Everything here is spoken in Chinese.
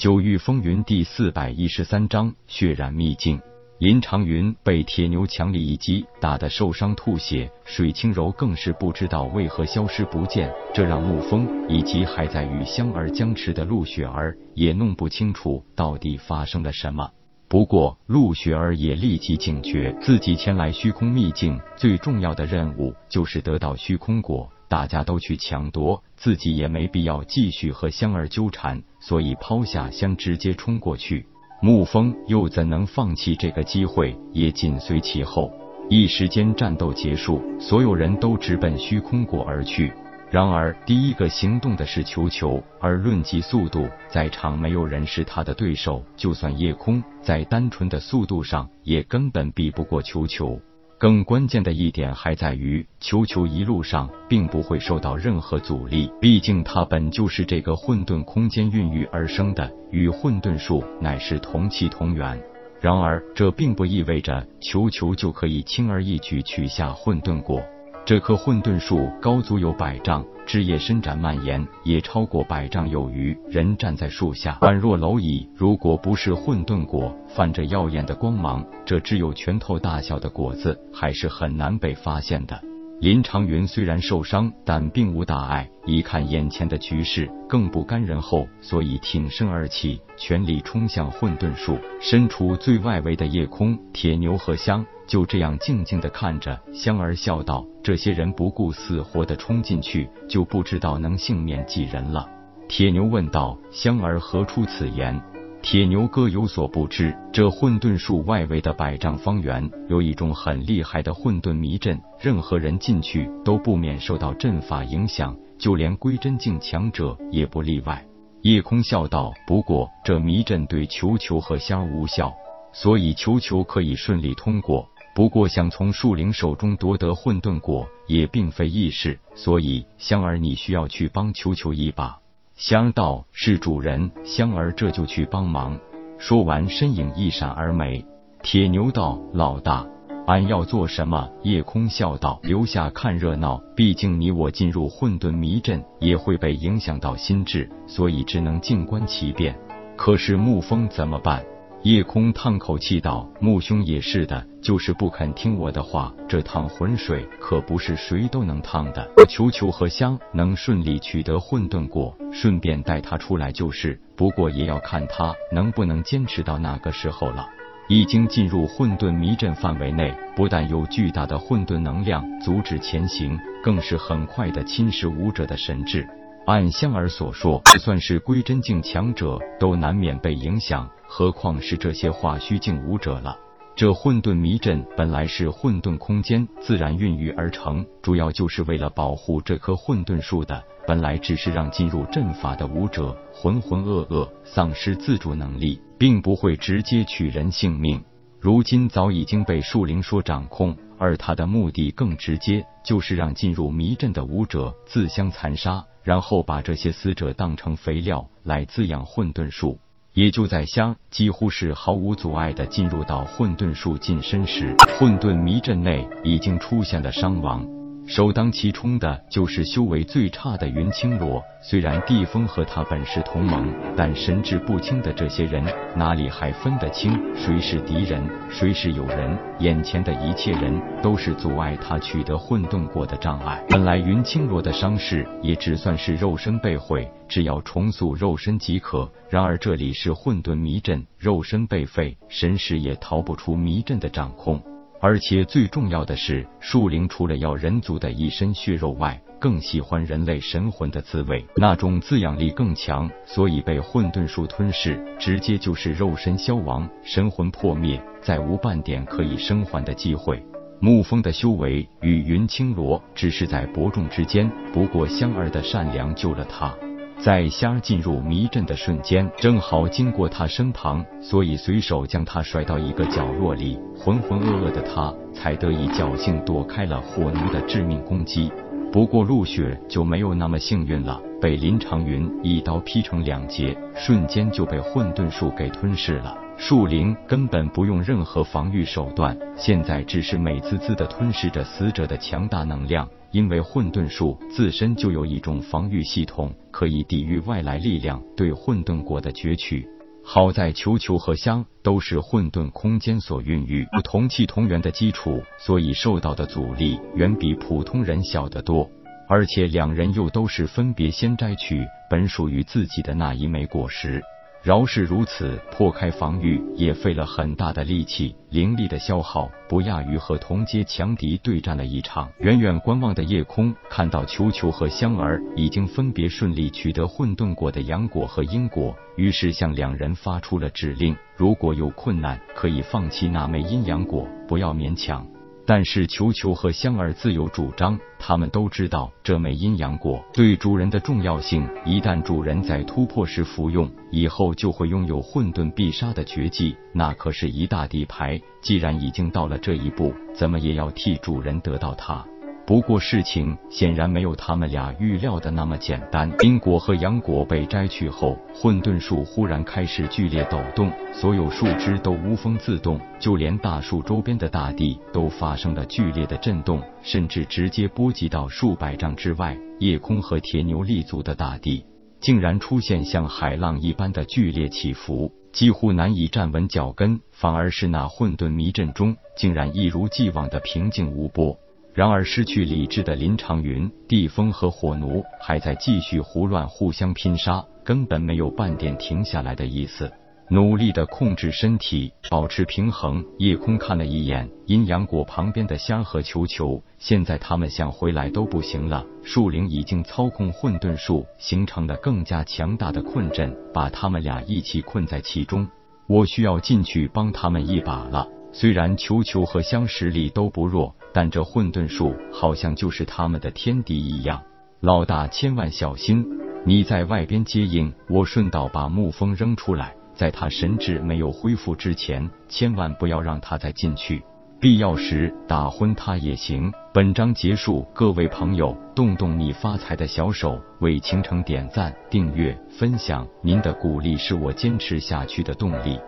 九域风云第四百一十三章血染秘境。林长云被铁牛强力一击打得受伤吐血，水清柔更是不知道为何消失不见，这让沐风以及还在与香儿僵持的陆雪儿也弄不清楚到底发生了什么。不过陆雪儿也立即警觉，自己前来虚空秘境最重要的任务就是得到虚空果，大家都去抢夺，自己也没必要继续和香儿纠缠，所以抛下香直接冲过去。沐风又怎能放弃这个机会？也紧随其后。一时间，战斗结束，所有人都直奔虚空果而去。然而，第一个行动的是球球，而论及速度，在场没有人是他的对手。就算夜空在单纯的速度上，也根本比不过球球。更关键的一点还在于，球球一路上并不会受到任何阻力，毕竟它本就是这个混沌空间孕育而生的，与混沌树乃是同气同源。然而，这并不意味着球球就可以轻而易举取下混沌果。这棵混沌树高足有百丈，枝叶伸展蔓延也超过百丈有余。人站在树下，宛若蝼蚁。如果不是混沌果泛着耀眼的光芒，这只有拳头大小的果子还是很难被发现的。林长云虽然受伤，但并无大碍。一看眼前的局势更不甘人后，所以挺身而起，全力冲向混沌树。身处最外围的夜空、铁牛和香就这样静静的看着。香儿笑道：“这些人不顾死活的冲进去，就不知道能幸免几人了。”铁牛问道：“香儿何出此言？”铁牛哥有所不知，这混沌树外围的百丈方圆有一种很厉害的混沌迷阵，任何人进去都不免受到阵法影响，就连归真境强者也不例外。夜空笑道：“不过这迷阵对球球和香无效，所以球球可以顺利通过。不过想从树灵手中夺得混沌果也并非易事，所以香儿你需要去帮球球一把。”香道是主人，香儿这就去帮忙。说完，身影一闪而没。铁牛道：“老大，俺要做什么？”夜空笑道：“留下看热闹。毕竟你我进入混沌迷阵，也会被影响到心智，所以只能静观其变。可是沐风怎么办？”夜空叹口气道：“穆兄也是的，就是不肯听我的话。这趟浑水可不是谁都能趟的。我求求何香能顺利取得混沌果，顺便带他出来就是。不过也要看他能不能坚持到那个时候了。已经进入混沌迷阵范围内，不但有巨大的混沌能量阻止前行，更是很快的侵蚀武者的神智。按香儿所说，就算是归真境强者，都难免被影响。”何况是这些化虚境武者了。这混沌迷阵本来是混沌空间自然孕育而成，主要就是为了保护这棵混沌树的。本来只是让进入阵法的武者浑浑噩噩，丧失自主能力，并不会直接取人性命。如今早已经被树灵所掌控，而他的目的更直接，就是让进入迷阵的武者自相残杀，然后把这些死者当成肥料来滋养混沌树。也就在香几乎是毫无阻碍地进入到混沌树近身时，混沌迷阵内已经出现了伤亡。首当其冲的就是修为最差的云青罗。虽然地风和他本是同盟，但神志不清的这些人哪里还分得清谁是敌人，谁是友人？眼前的一切人都是阻碍他取得混沌果的障碍。本来云青罗的伤势也只算是肉身被毁，只要重塑肉身即可。然而这里是混沌迷阵，肉身被废，神识也逃不出迷阵的掌控。而且最重要的是，树灵除了要人族的一身血肉外，更喜欢人类神魂的滋味，那种滋养力更强，所以被混沌树吞噬，直接就是肉身消亡，神魂破灭，再无半点可以生还的机会。沐风的修为与云青罗只是在伯仲之间，不过香儿的善良救了他。在虾进入迷阵的瞬间，正好经过他身旁，所以随手将他甩到一个角落里。浑浑噩噩的他才得以侥幸躲开了火奴的致命攻击。不过陆雪就没有那么幸运了，被林长云一刀劈成两截，瞬间就被混沌术给吞噬了。树灵根本不用任何防御手段，现在只是美滋滋的吞噬着死者的强大能量。因为混沌树自身就有一种防御系统，可以抵御外来力量对混沌果的攫取。好在球球和香都是混沌空间所孕育，同气同源的基础，所以受到的阻力远比普通人小得多。而且两人又都是分别先摘取本属于自己的那一枚果实。饶是如此，破开防御也费了很大的力气，灵力的消耗不亚于和同阶强敌对战了一场。远远观望的夜空看到球球和香儿已经分别顺利取得混沌果的阳果和阴果，于是向两人发出了指令：如果有困难，可以放弃那枚阴阳果，不要勉强。但是球球和香儿自有主张，他们都知道这枚阴阳果对主人的重要性。一旦主人在突破时服用，以后就会拥有混沌必杀的绝技，那可是一大底牌。既然已经到了这一步，怎么也要替主人得到它。不过事情显然没有他们俩预料的那么简单。因果和阳果被摘去后，混沌树忽然开始剧烈抖动，所有树枝都无风自动，就连大树周边的大地都发生了剧烈的震动，甚至直接波及到数百丈之外，夜空和铁牛立足的大地，竟然出现像海浪一般的剧烈起伏，几乎难以站稳脚跟。反而是那混沌迷阵中，竟然一如既往的平静无波。然而，失去理智的林长云、地风和火奴还在继续胡乱互相拼杀，根本没有半点停下来的意思。努力的控制身体，保持平衡。夜空看了一眼阴阳果旁边的虾和球球，现在他们想回来都不行了。树灵已经操控混沌树，形成了更加强大的困阵，把他们俩一起困在其中。我需要进去帮他们一把了。虽然球球和香实力都不弱。但这混沌术好像就是他们的天敌一样，老大千万小心！你在外边接应，我顺道把沐风扔出来，在他神智没有恢复之前，千万不要让他再进去。必要时打昏他也行。本章结束，各位朋友，动动你发财的小手，为倾城点赞、订阅、分享，您的鼓励是我坚持下去的动力。